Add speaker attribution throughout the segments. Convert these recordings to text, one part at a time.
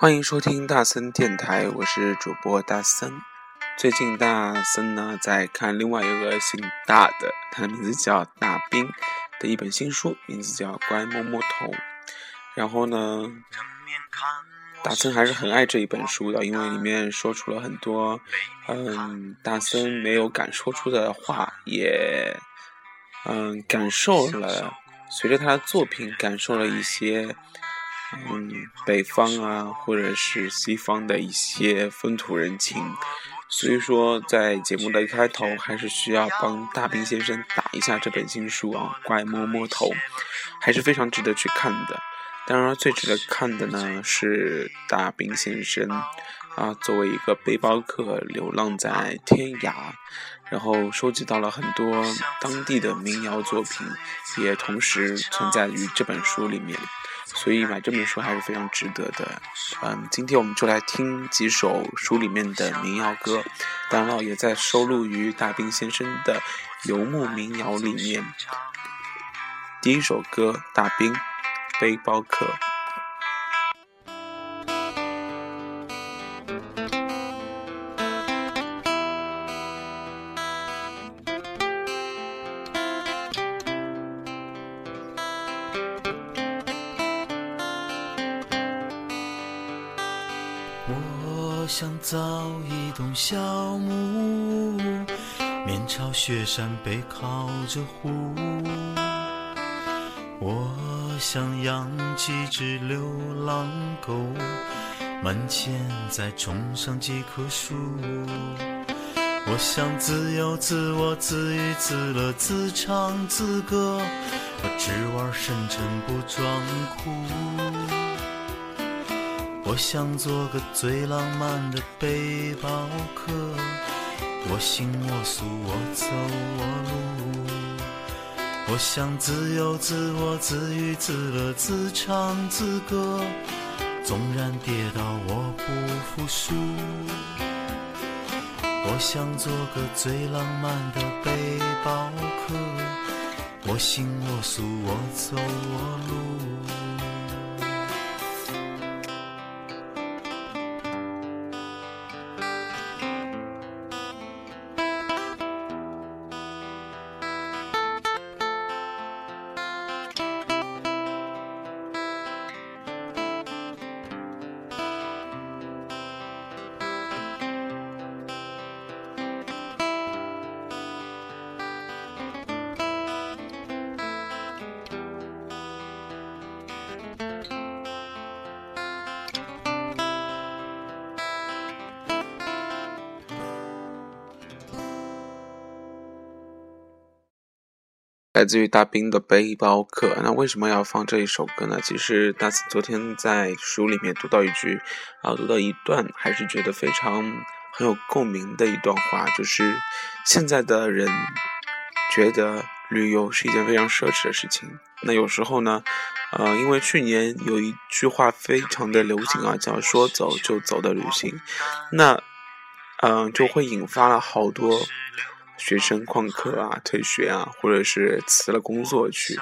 Speaker 1: 欢迎收听大森电台，我是主播大森。最近大森呢在看另外一个姓大的，他的名字叫大兵的一本新书，名字叫《乖摸摸头》。然后呢，大森还是很爱这一本书的，因为里面说出了很多嗯大森没有敢说出的话，也嗯感受了。随着他的作品，感受了一些，嗯，北方啊，或者是西方的一些风土人情，所以说在节目的一开头，还是需要帮大兵先生打一下这本新书啊，《怪摸摸头》，还是非常值得去看的。当然，最值得看的呢是大兵先生啊，作为一个背包客，流浪在天涯。然后收集到了很多当地的民谣作品，也同时存在于这本书里面，所以买这本书还是非常值得的。嗯，今天我们就来听几首书里面的民谣歌，当然了，也在收录于大兵先生的游牧民谣里面。第一首歌《大兵背包客》。
Speaker 2: 山，背靠着湖。我想养几只流浪狗，门前再种上几棵树。我想自由自我，自娱自乐，自唱自歌，我只玩深沉不装酷。我想做个最浪漫的背包客，我行我素，我走我路。我想自由自我，自娱自乐，自唱自歌，纵然跌倒我不服输。我想做个最浪漫的背包客，我行我素，我走我路。
Speaker 1: 来自于大兵的背包客，那为什么要放这一首歌呢？其实大四昨天在书里面读到一句，啊，读到一段，还是觉得非常很有共鸣的一段话，就是现在的人觉得旅游是一件非常奢侈的事情。那有时候呢，呃，因为去年有一句话非常的流行啊，叫说走就走的旅行，那嗯，就会引发了好多。学生旷课啊，退学啊，或者是辞了工作去，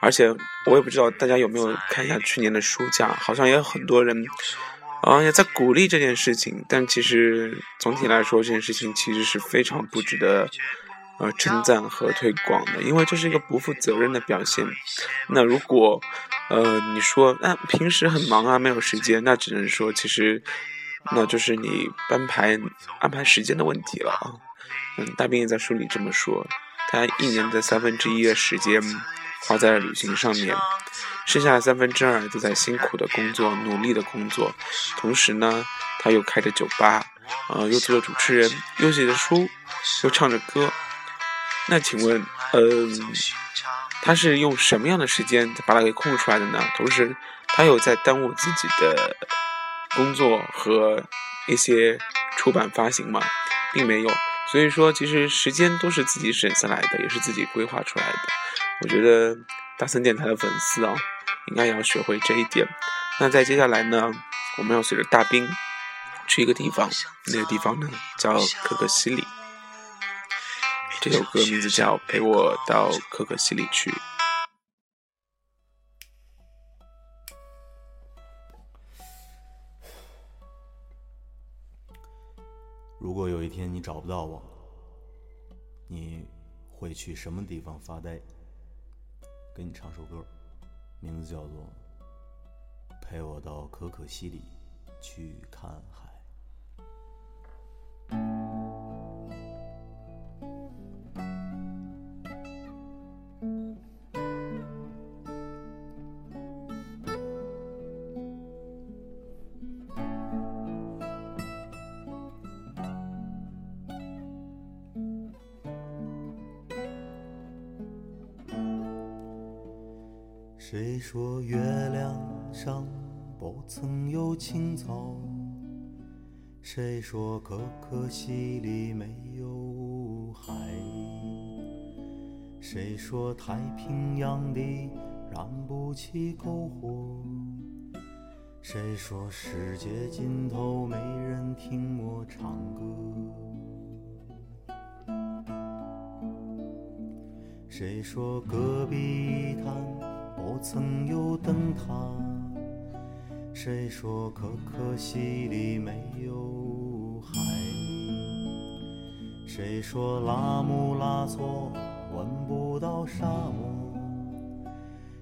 Speaker 1: 而且我也不知道大家有没有看一下去年的暑假，好像也有很多人，啊也在鼓励这件事情，但其实总体来说，这件事情其实是非常不值得呃称赞和推广的，因为这是一个不负责任的表现。那如果呃你说那平时很忙啊，没有时间，那只能说其实那就是你安排安排时间的问题了啊。嗯，大兵也在书里这么说，他一年的三分之一的时间花在了旅行上面，剩下的三分之二都在辛苦的工作、努力的工作。同时呢，他又开着酒吧，呃，又做了主持人，又写着书，又唱着歌。那请问，嗯，他是用什么样的时间把它给空出来的呢？同时，他有在耽误自己的工作和一些出版发行吗？并没有。所以说，其实时间都是自己省下来的，也是自己规划出来的。我觉得大森电台的粉丝啊，应该要学会这一点。那在接下来呢，我们要随着大兵去一个地方，那个地方呢叫可可西里。这首歌名字叫《陪我到可可西里去》。
Speaker 2: 如果有一天你找不到我，你会去什么地方发呆？给你唱首歌，名字叫做《陪我到可可西里去看海》。谁说可可西里没有海？谁说太平洋底燃不起篝火？谁说世界尽头没人听我唱歌？谁说戈壁滩？不曾有灯塔，谁说可可西里没有谁说拉姆拉措闻不到沙漠？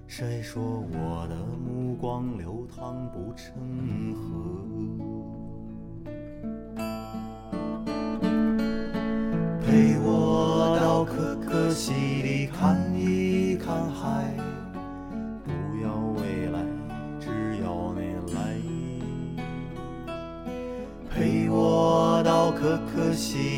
Speaker 2: 谁说我的目光流淌不成河？陪我到可可西里看一看海。不要未来，只要你来。陪我到可可西里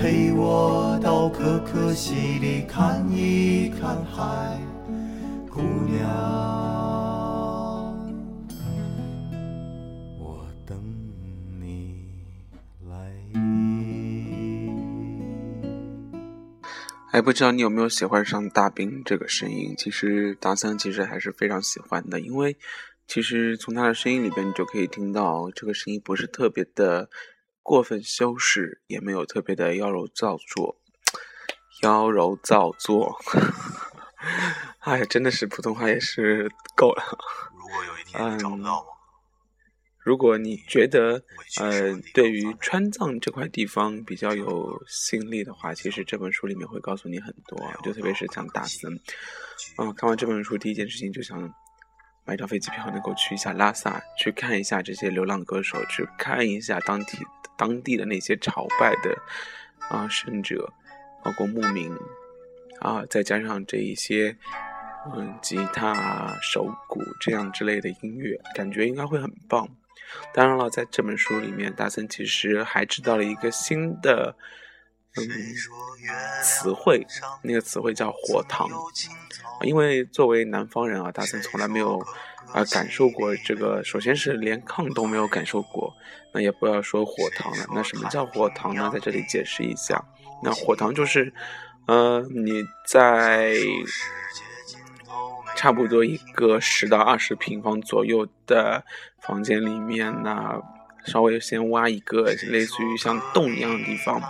Speaker 2: 陪我到可可西里看一看海，姑娘，我等你来。
Speaker 1: 哎，不知道你有没有喜欢上大兵这个声音？其实大三其实还是非常喜欢的，因为其实从他的声音里边，你就可以听到这个声音不是特别的。过分修饰也没有特别的妖柔造作，妖柔造作，哎呀，真的是普通话也是够了。
Speaker 2: 如果有一天找不到我，
Speaker 1: 如果你觉得呃对于川藏这块地方比较有吸引力的话，其实这本书里面会告诉你很多，就特别是像大森，嗯，看完这本书第一件事情就想。买张飞机票，能够去一下拉萨，去看一下这些流浪歌手，去看一下当地当地的那些朝拜的啊圣者，包括牧民啊，再加上这一些嗯吉他、手鼓这样之类的音乐，感觉应该会很棒。当然了，在这本书里面，大森其实还知道了一个新的嗯词汇，那个词汇叫“火塘”。因为作为南方人啊，大森从来没有啊感受过这个，首先是连炕都没有感受过，那也不要说火塘了。那什么叫火塘呢？在这里解释一下，那火塘就是，呃，你在差不多一个十到二十平方左右的房间里面呢，稍微先挖一个类似于像洞一样的地方。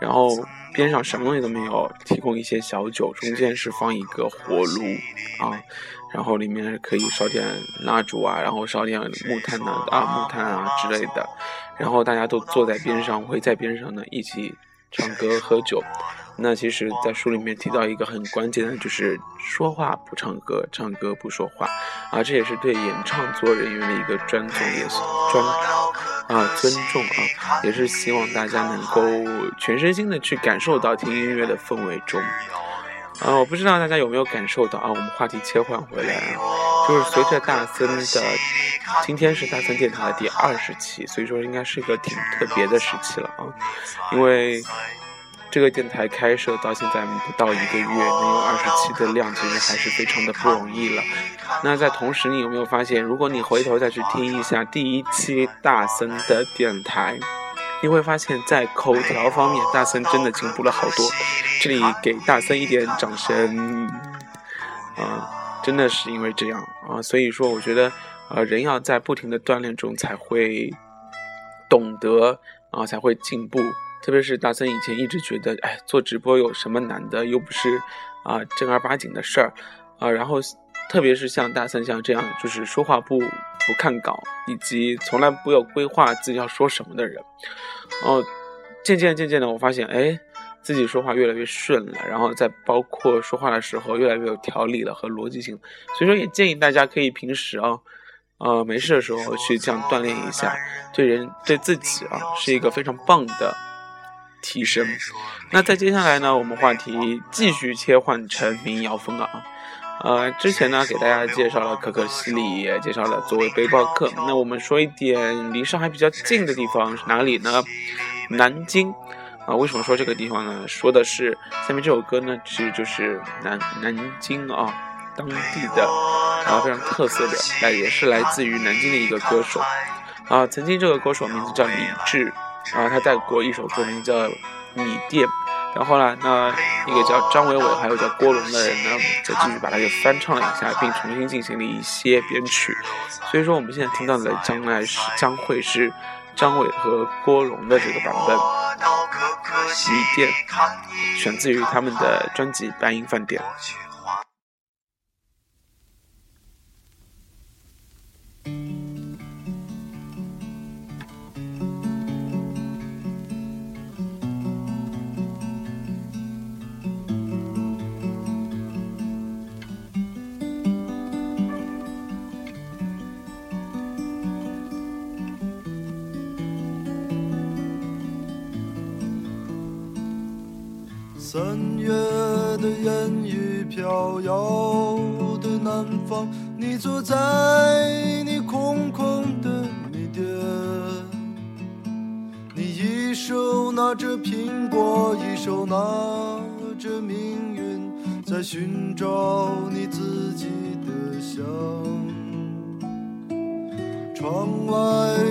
Speaker 1: 然后边上什么东西都没有，提供一些小酒，中间是放一个火炉啊，然后里面可以烧点蜡烛啊，然后烧点木炭呐啊木炭啊之类的，然后大家都坐在边上，会在边上呢一起唱歌喝酒。那其实，在书里面提到一个很关键的，就是说话不唱歌，唱歌不说话啊，这也是对演唱作人员的一个尊重，也是尊啊尊重啊，也是希望大家能够全身心的去感受到听音乐的氛围中啊。我不知道大家有没有感受到啊？我们话题切换回来啊，就是随着大森的，今天是大森电台的第二十期，所以说应该是一个挺特别的时期了啊，因为。这个电台开设到现在不到一个月，能有二十七的量，其实还是非常的不容易了。那在同时，你有没有发现，如果你回头再去听一下第一期大森的电台，你会发现在口条方面，大森真的进步了好多。这里给大森一点掌声，啊，真的是因为这样啊，所以说我觉得，呃，人要在不停的锻炼中才会懂得，啊，才会进步。特别是大森以前一直觉得，哎，做直播有什么难的，又不是啊正儿八经的事儿啊。然后，特别是像大森像这样，就是说话不不看稿，以及从来不有规划自己要说什么的人，哦，渐渐渐渐的，我发现，哎，自己说话越来越顺了，然后在包括说话的时候越来越有条理了和逻辑性。所以说，也建议大家可以平时啊，呃，没事的时候去这样锻炼一下，对人对自己啊是一个非常棒的。提升。那在接下来呢，我们话题继续切换成民谣风了啊。呃，之前呢给大家介绍了可可西里，也介绍了作为背包客。那我们说一点离上海比较近的地方是哪里呢？南京啊。为什么说这个地方呢？说的是下面这首歌呢，其实就是南南京啊当地的啊非常特色的，那也是来自于南京的一个歌手啊。曾经这个歌手名字叫李志。然后他带过一首歌，名叫《米店》，然后呢，那一个叫张伟伟，还有叫郭龙的人呢，再继续把它给翻唱了一下，并重新进行了一些编曲。所以说，我们现在听到的将来是将会是张伟和郭龙的这个版本，《米店》选自于他们的专辑《白银饭店》。
Speaker 3: 三月的烟雨飘摇的南方，你坐在你空空的米店，你一手拿着苹果，一手拿着命运，在寻找你自己的香。窗外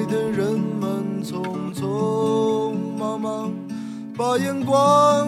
Speaker 3: 的人们匆匆忙忙，把眼光。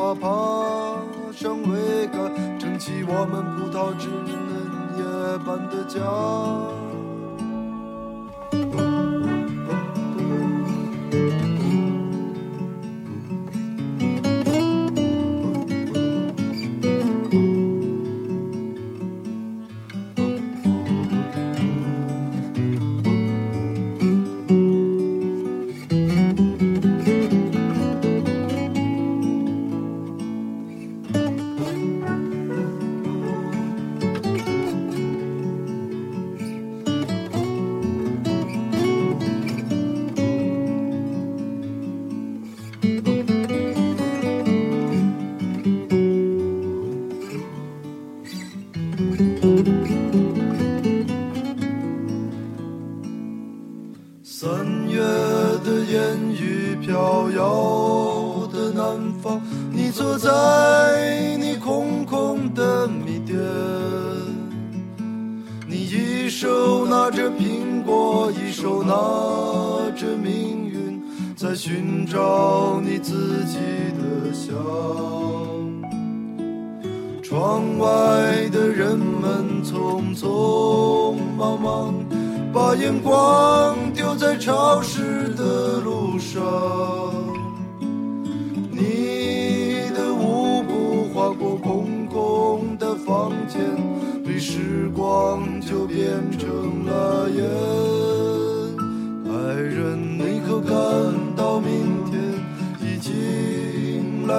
Speaker 3: 爬爬上桅杆，撑起我们葡萄枝嫩叶般的家。寻找你自己的香。窗外的人们匆匆忙忙，把眼光丢在潮湿的路上。你的舞步划过空空的房间，被时光就变成了烟。爱人，你可感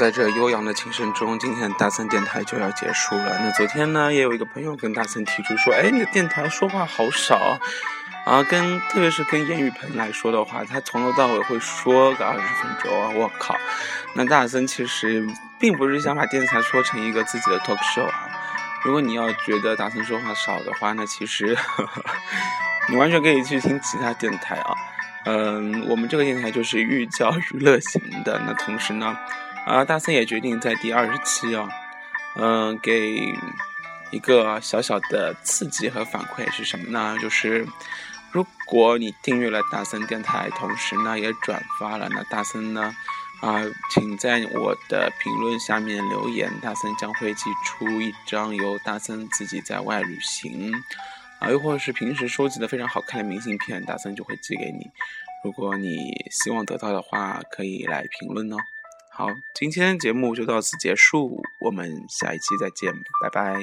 Speaker 1: 在这悠扬的琴声中，今天的大森电台就要结束了。那昨天呢，也有一个朋友跟大森提出说：“哎，你的电台说话好少啊，跟特别是跟严雨鹏来说的话，他从头到尾会说个二十分钟啊！我靠，那大森其实并不是想把电台说成一个自己的 talk show 啊。如果你要觉得大森说话少的话，那其实呵呵 你完全可以去听其他电台啊。嗯，我们这个电台就是寓教于乐型的。那同时呢。啊，大森也决定在第二十期啊，嗯，给一个小小的刺激和反馈是什么呢？就是如果你订阅了大森电台，同时呢也转发了，那大森呢啊，请在我的评论下面留言，大森将会寄出一张由大森自己在外旅行啊，又或者是平时收集的非常好看的明信片，大森就会寄给你。如果你希望得到的话，可以来评论哦。好，今天节目就到此结束，我们下一期再见，拜拜。